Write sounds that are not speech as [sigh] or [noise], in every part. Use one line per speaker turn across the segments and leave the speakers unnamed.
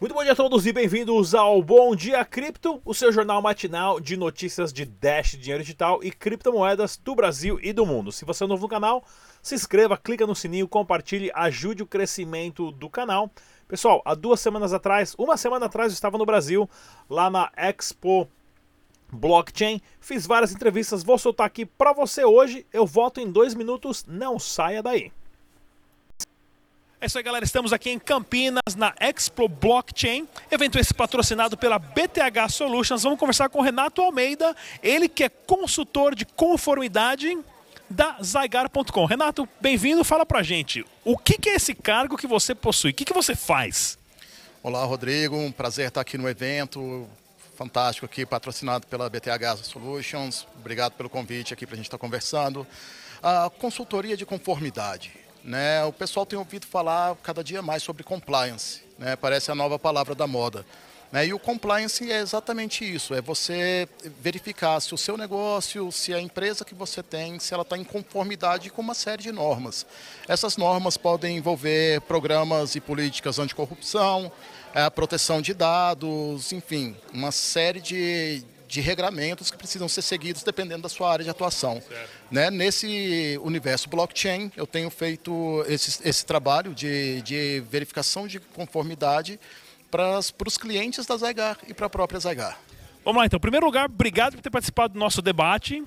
Muito bom dia a todos e bem-vindos ao Bom Dia Cripto, o seu jornal matinal de notícias de Dash, dinheiro digital e criptomoedas do Brasil e do mundo. Se você é novo no canal, se inscreva, clica no sininho, compartilhe, ajude o crescimento do canal. Pessoal, há duas semanas atrás, uma semana atrás eu estava no Brasil, lá na Expo Blockchain, fiz várias entrevistas, vou soltar aqui para você hoje. Eu volto em dois minutos, não saia daí. É isso aí, galera. Estamos aqui em Campinas, na Expo Blockchain. Evento esse patrocinado pela BTH Solutions. Vamos conversar com o Renato Almeida, ele que é consultor de conformidade da Zygar.com. Renato, bem-vindo. Fala pra gente, o que, é esse cargo que você possui? O que, que você faz?
Olá, Rodrigo. Um prazer estar aqui no evento. Fantástico aqui, patrocinado pela BTH Solutions. Obrigado pelo convite aqui para a gente estar conversando. A consultoria de conformidade né? O pessoal tem ouvido falar cada dia mais sobre compliance, né? parece a nova palavra da moda. Né? E o compliance é exatamente isso, é você verificar se o seu negócio, se a empresa que você tem, se ela está em conformidade com uma série de normas. Essas normas podem envolver programas e políticas anticorrupção, a é, proteção de dados, enfim, uma série de, de regramentos que precisam ser seguidos dependendo da sua área de atuação. Né? Nesse universo blockchain, eu tenho feito esse, esse trabalho de, de verificação de conformidade para os clientes da Zygar e para a própria Zygar.
Vamos lá, então. Em primeiro lugar, obrigado por ter participado do nosso debate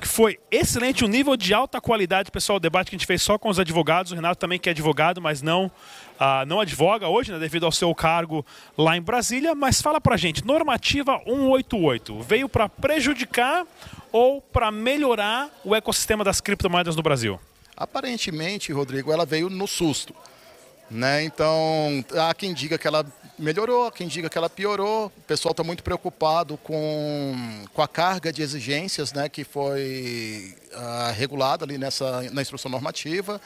que foi excelente, um nível de alta qualidade, pessoal, o debate que a gente fez só com os advogados, o Renato também que é advogado, mas não, uh, não advoga hoje, né, devido ao seu cargo lá em Brasília, mas fala pra gente, normativa 188, veio para prejudicar ou para melhorar o ecossistema das criptomoedas no Brasil?
Aparentemente, Rodrigo, ela veio no susto. Né? Então, há quem diga que ela melhorou, quem diga que ela piorou. O pessoal está muito preocupado com, com a carga de exigências né, que foi uh, regulada ali nessa, na instrução normativa.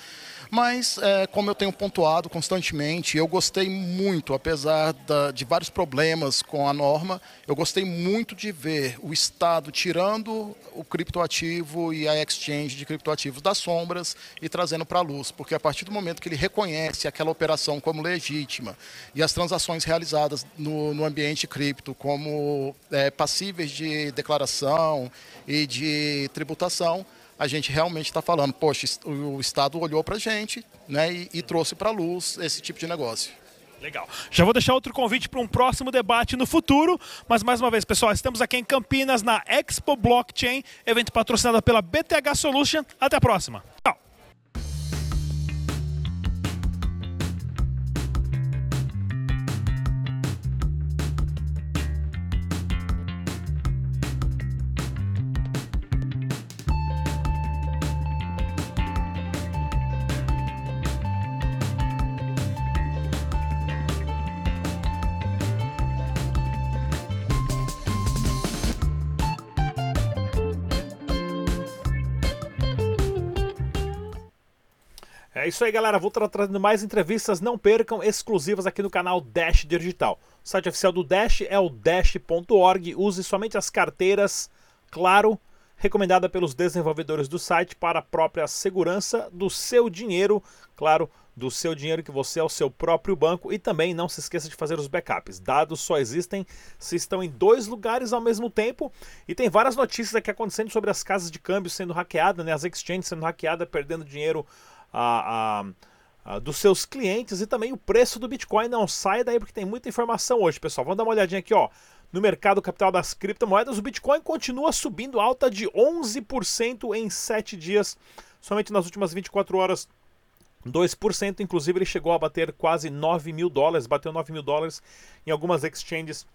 Mas, é, como eu tenho pontuado constantemente, eu gostei muito, apesar da, de vários problemas com a norma, eu gostei muito de ver o Estado tirando o criptoativo e a exchange de criptoativos das sombras e trazendo para a luz, porque a partir do momento que ele reconhece aquela operação como legítima e as transações realizadas no, no ambiente cripto como é, passíveis de declaração e de tributação, a gente realmente está falando, poxa, o Estado olhou para a gente né, e, e trouxe para a luz esse tipo de negócio.
Legal. Já vou deixar outro convite para um próximo debate no futuro, mas mais uma vez, pessoal, estamos aqui em Campinas na Expo Blockchain, evento patrocinado pela BTH Solution. Até a próxima. Tchau. É isso aí, galera. Vou estar trazendo mais entrevistas. Não percam, exclusivas aqui no canal Dash Digital. O site oficial do Dash é o dash.org. Use somente as carteiras, claro, recomendada pelos desenvolvedores do site para a própria segurança do seu dinheiro, claro, do seu dinheiro que você é o seu próprio banco e também não se esqueça de fazer os backups. Dados só existem se estão em dois lugares ao mesmo tempo e tem várias notícias aqui acontecendo sobre as casas de câmbio sendo hackeadas, né, as exchanges sendo hackeadas, perdendo dinheiro a, a, a, dos seus clientes e também o preço do Bitcoin. Não sai daí porque tem muita informação hoje, pessoal. Vamos dar uma olhadinha aqui, ó. No mercado capital das criptomoedas, o Bitcoin continua subindo alta de 11% em 7 dias. Somente nas últimas 24 horas 2%, inclusive ele chegou a bater quase 9 mil dólares, bateu 9 mil dólares em algumas exchanges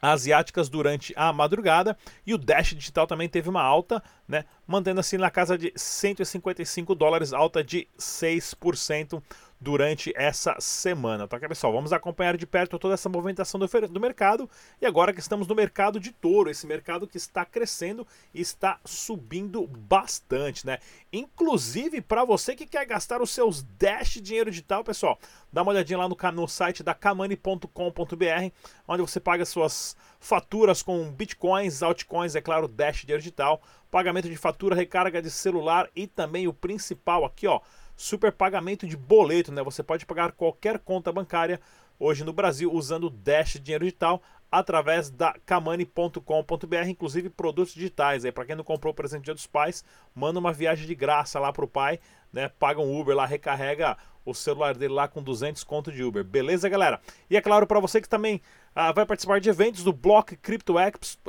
asiáticas durante a madrugada. E o Dash Digital também teve uma alta, né, mantendo assim na casa de 155 dólares, alta de 6% durante essa semana. Tá, pessoal? Vamos acompanhar de perto toda essa movimentação do, do, mercado e agora que estamos no mercado de touro, esse mercado que está crescendo e está subindo bastante, né? Inclusive para você que quer gastar os seus Dash dinheiro digital, pessoal, dá uma olhadinha lá no, no site da kamani.com.br, onde você paga suas faturas com bitcoins, altcoins, é claro, Dash dinheiro digital, pagamento de fatura, recarga de celular e também o principal aqui, ó super pagamento de boleto, né? Você pode pagar qualquer conta bancária hoje no Brasil usando Dash Dinheiro Digital através da kamani.com.br, inclusive produtos digitais. Aí para quem não comprou o presente Dia dos Pais, manda uma viagem de graça lá pro pai, né? Paga um Uber lá, recarrega o celular dele lá com 200 conto de Uber. Beleza, galera? E é claro para você que também ah, vai participar de eventos do Block Crypto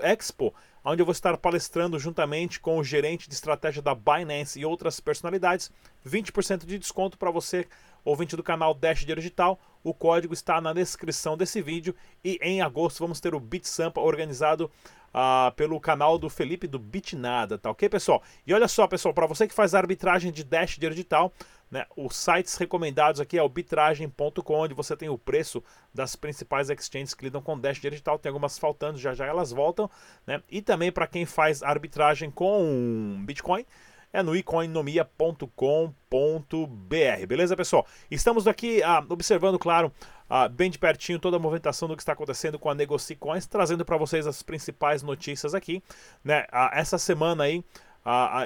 Expo, onde eu vou estar palestrando juntamente com o gerente de estratégia da Binance e outras personalidades, 20% de desconto para você ouvinte do canal Dash Digital. O código está na descrição desse vídeo e em agosto vamos ter o Beat Sampa organizado uh, pelo canal do Felipe do Bitnada, tá ok, pessoal? E olha só, pessoal, para você que faz arbitragem de Dash Digital, né, os sites recomendados aqui é bitragem.com, onde você tem o preço das principais exchanges que lidam com Dash Digital. Tem algumas faltando, já já elas voltam. Né? E também para quem faz arbitragem com Bitcoin, é no ecoinomia.com.br. Beleza, pessoal? Estamos aqui ah, observando, claro, ah, bem de pertinho toda a movimentação do que está acontecendo com a Negocicoins, trazendo para vocês as principais notícias aqui. Né? Ah, essa semana aí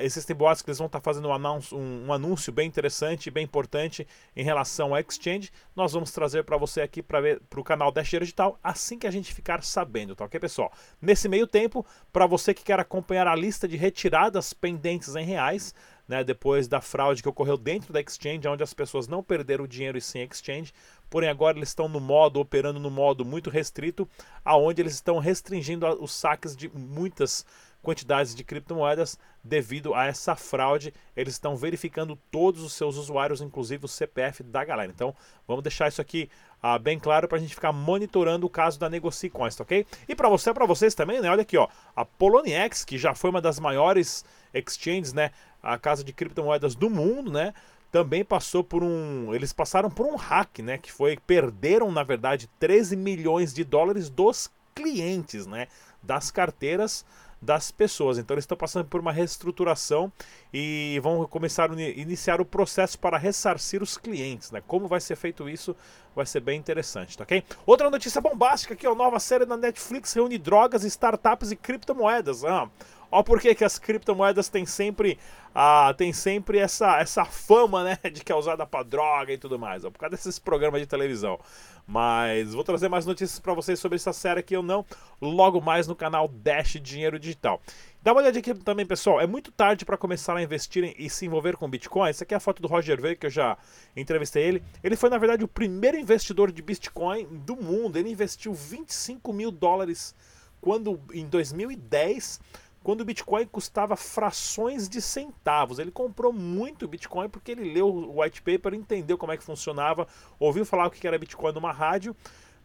existem boatos que eles vão estar tá fazendo um anúncio, um, um anúncio bem interessante, bem importante em relação ao exchange. Nós vamos trazer para você aqui para o canal Dash Digital assim que a gente ficar sabendo, tá ok, pessoal? Nesse meio tempo, para você que quer acompanhar a lista de retiradas pendentes em reais, né, depois da fraude que ocorreu dentro da exchange, onde as pessoas não perderam o dinheiro e sim exchange, porém agora eles estão no modo, operando no modo muito restrito, aonde eles estão restringindo os saques de muitas quantidades de criptomoedas devido a essa fraude. Eles estão verificando todos os seus usuários, inclusive o CPF da galera. Então, vamos deixar isso aqui ah, bem claro para a gente ficar monitorando o caso da NegociCoins, tá ok? E para você, para vocês também, né? Olha aqui, ó, a Poloniex, que já foi uma das maiores exchanges, né? A casa de criptomoedas do mundo, né? Também passou por um. Eles passaram por um hack, né? Que foi. Perderam, na verdade, 13 milhões de dólares dos clientes, né? Das carteiras das pessoas. Então eles estão passando por uma reestruturação e vão começar a iniciar o processo para ressarcir os clientes, né? Como vai ser feito isso vai ser bem interessante, tá ok? Outra notícia bombástica aqui, a nova série da Netflix reúne drogas, startups e criptomoedas. Ah, Ó por que, as criptomoedas têm sempre, ah, tem sempre essa, essa fama, né, de que é usada para droga e tudo mais, ó, por causa desses programas de televisão. Mas vou trazer mais notícias para vocês sobre essa série aqui ou não, logo mais no canal Dash Dinheiro Digital. Dá uma olhada aqui também, pessoal. É muito tarde para começar a investir e se envolver com Bitcoin. Essa aqui é a foto do Roger Ver, que eu já entrevistei ele. Ele foi, na verdade, o primeiro investidor de Bitcoin do mundo. Ele investiu 25 mil dólares quando em 2010 quando o Bitcoin custava frações de centavos. Ele comprou muito Bitcoin porque ele leu o white paper, entendeu como é que funcionava, ouviu falar o que era Bitcoin numa rádio,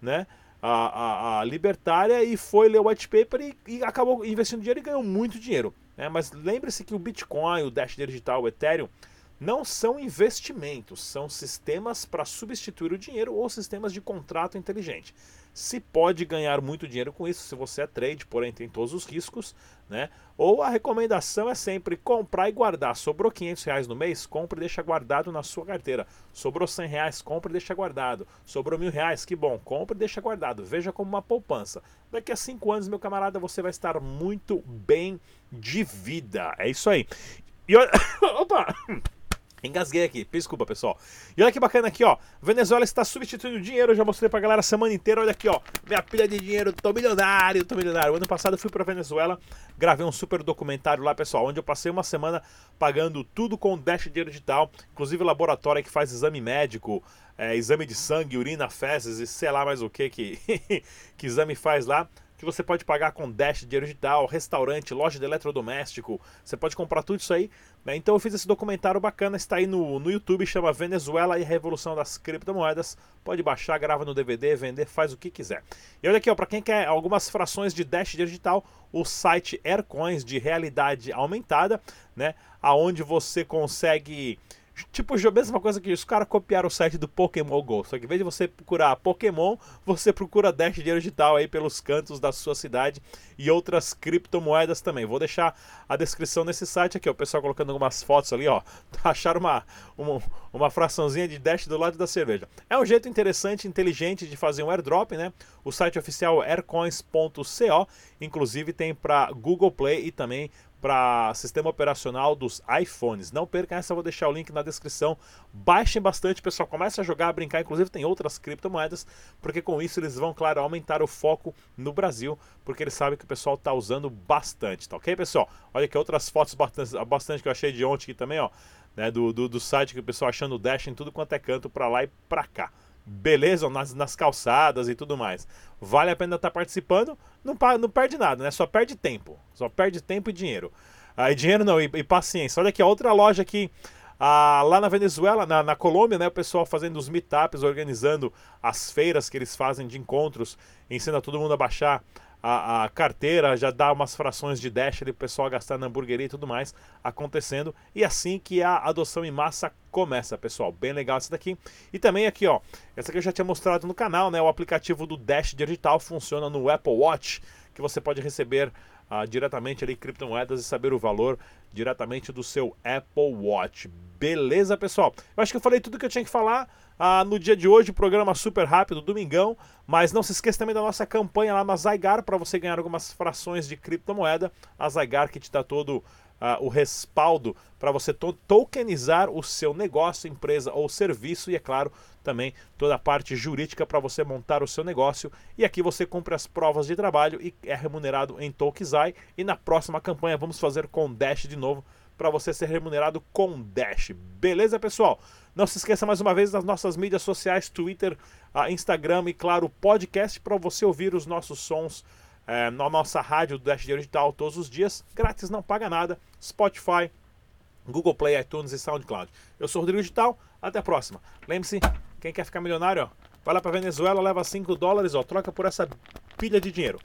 né? A, a, a libertária e foi ler o white paper e, e, acabou investindo dinheiro e ganhou muito dinheiro. Né? Mas lembre-se que o Bitcoin, o Dash Digital, o Ethereum não são investimentos, são sistemas para substituir o dinheiro ou sistemas de contrato inteligente. Se pode ganhar muito dinheiro com isso se você é trade, porém tem todos os riscos, né? Ou a recomendação é sempre comprar e guardar. Sobrou 500 reais no mês, compre e deixa guardado na sua carteira. Sobrou 100 reais, compre e deixa guardado. Sobrou mil reais, que bom, compre e deixa guardado. Veja como uma poupança. Daqui a 5 anos, meu camarada, você vai estar muito bem de vida. É isso aí. E olha... [coughs] Opa! Engasguei aqui, desculpa pessoal. E olha que bacana aqui, ó. Venezuela está substituindo dinheiro. Eu já mostrei pra galera a semana inteira. Olha aqui, ó. Minha pilha de dinheiro, tô milionário, tô milionário. O ano passado eu fui pra Venezuela, gravei um super documentário lá, pessoal, onde eu passei uma semana pagando tudo com Dash Dinheiro Digital, inclusive laboratório que faz exame médico, é, exame de sangue, urina, fezes e sei lá mais o que que, [laughs] que exame faz lá que você pode pagar com Dash, dinheiro digital, restaurante, loja de eletrodoméstico. Você pode comprar tudo isso aí. Né? Então eu fiz esse documentário bacana, está aí no, no YouTube, chama Venezuela e a Revolução das Criptomoedas. Pode baixar, grava no DVD, vender, faz o que quiser. E olha aqui, para quem quer algumas frações de Dash digital, o site Aircoins de realidade aumentada, né? Aonde você consegue Tipo, a mesma coisa que os caras copiaram o site do Pokémon GO. Só que em vez de você procurar Pokémon, você procura Dash Dinheiro Digital aí pelos cantos da sua cidade e outras criptomoedas também. Vou deixar a descrição nesse site aqui, ó, o pessoal colocando algumas fotos ali, ó. [laughs] Acharam uma, uma, uma fraçãozinha de Dash do lado da cerveja. É um jeito interessante, inteligente de fazer um airdrop, né? O site oficial é aircoins.co, inclusive tem para Google Play e também para sistema operacional dos iPhones. Não percam essa, vou deixar o link na descrição. Baixem bastante, pessoal. Comece a jogar, a brincar. Inclusive, tem outras criptomoedas, porque com isso eles vão, claro, aumentar o foco no Brasil, porque eles sabem que o pessoal está usando bastante, tá ok, pessoal? Olha aqui outras fotos bastante que eu achei de ontem aqui também, ó. Né, do, do, do site que o pessoal achando o Dash em tudo quanto é canto para lá e para cá beleza, nas, nas calçadas e tudo mais. Vale a pena estar tá participando, não, não perde nada, né? Só perde tempo. Só perde tempo e dinheiro. Ah, dinheiro não, e, e, paciência. Olha aqui, outra loja aqui. Ah, lá na Venezuela, na, na Colômbia, né, o pessoal fazendo os meetups, organizando as feiras que eles fazem de encontros, ensina todo mundo a baixar a, a, carteira, já dá umas frações de dash ali o pessoal gastar na hamburgueria e tudo mais acontecendo. E assim que a adoção em massa começa, pessoal. Bem legal essa daqui. E também aqui, ó, essa que eu já tinha mostrado no canal, né? O aplicativo do Dash Digital funciona no Apple Watch, que você pode receber uh, diretamente ali criptomoedas e saber o valor diretamente do seu Apple Watch. Beleza, pessoal? Eu acho que eu falei tudo que eu tinha que falar. Ah, no dia de hoje, programa super rápido, domingão. Mas não se esqueça também da nossa campanha lá na Zygar para você ganhar algumas frações de criptomoeda. A Zygar que te dá todo Uh, o respaldo para você to tokenizar o seu negócio, empresa ou serviço e, é claro, também toda a parte jurídica para você montar o seu negócio. E aqui você cumpre as provas de trabalho e é remunerado em Tokezai. E na próxima campanha vamos fazer com Dash de novo para você ser remunerado com Dash. Beleza, pessoal? Não se esqueça mais uma vez das nossas mídias sociais, Twitter, uh, Instagram e, claro, podcast para você ouvir os nossos sons é, na nossa rádio do Dash Digital todos os dias. Grátis, não paga nada. Spotify, Google Play, iTunes e SoundCloud. Eu sou o Rodrigo Digital, até a próxima. Lembre-se, quem quer ficar milionário, ó, vai lá para Venezuela, leva 5 dólares, ó, troca por essa pilha de dinheiro.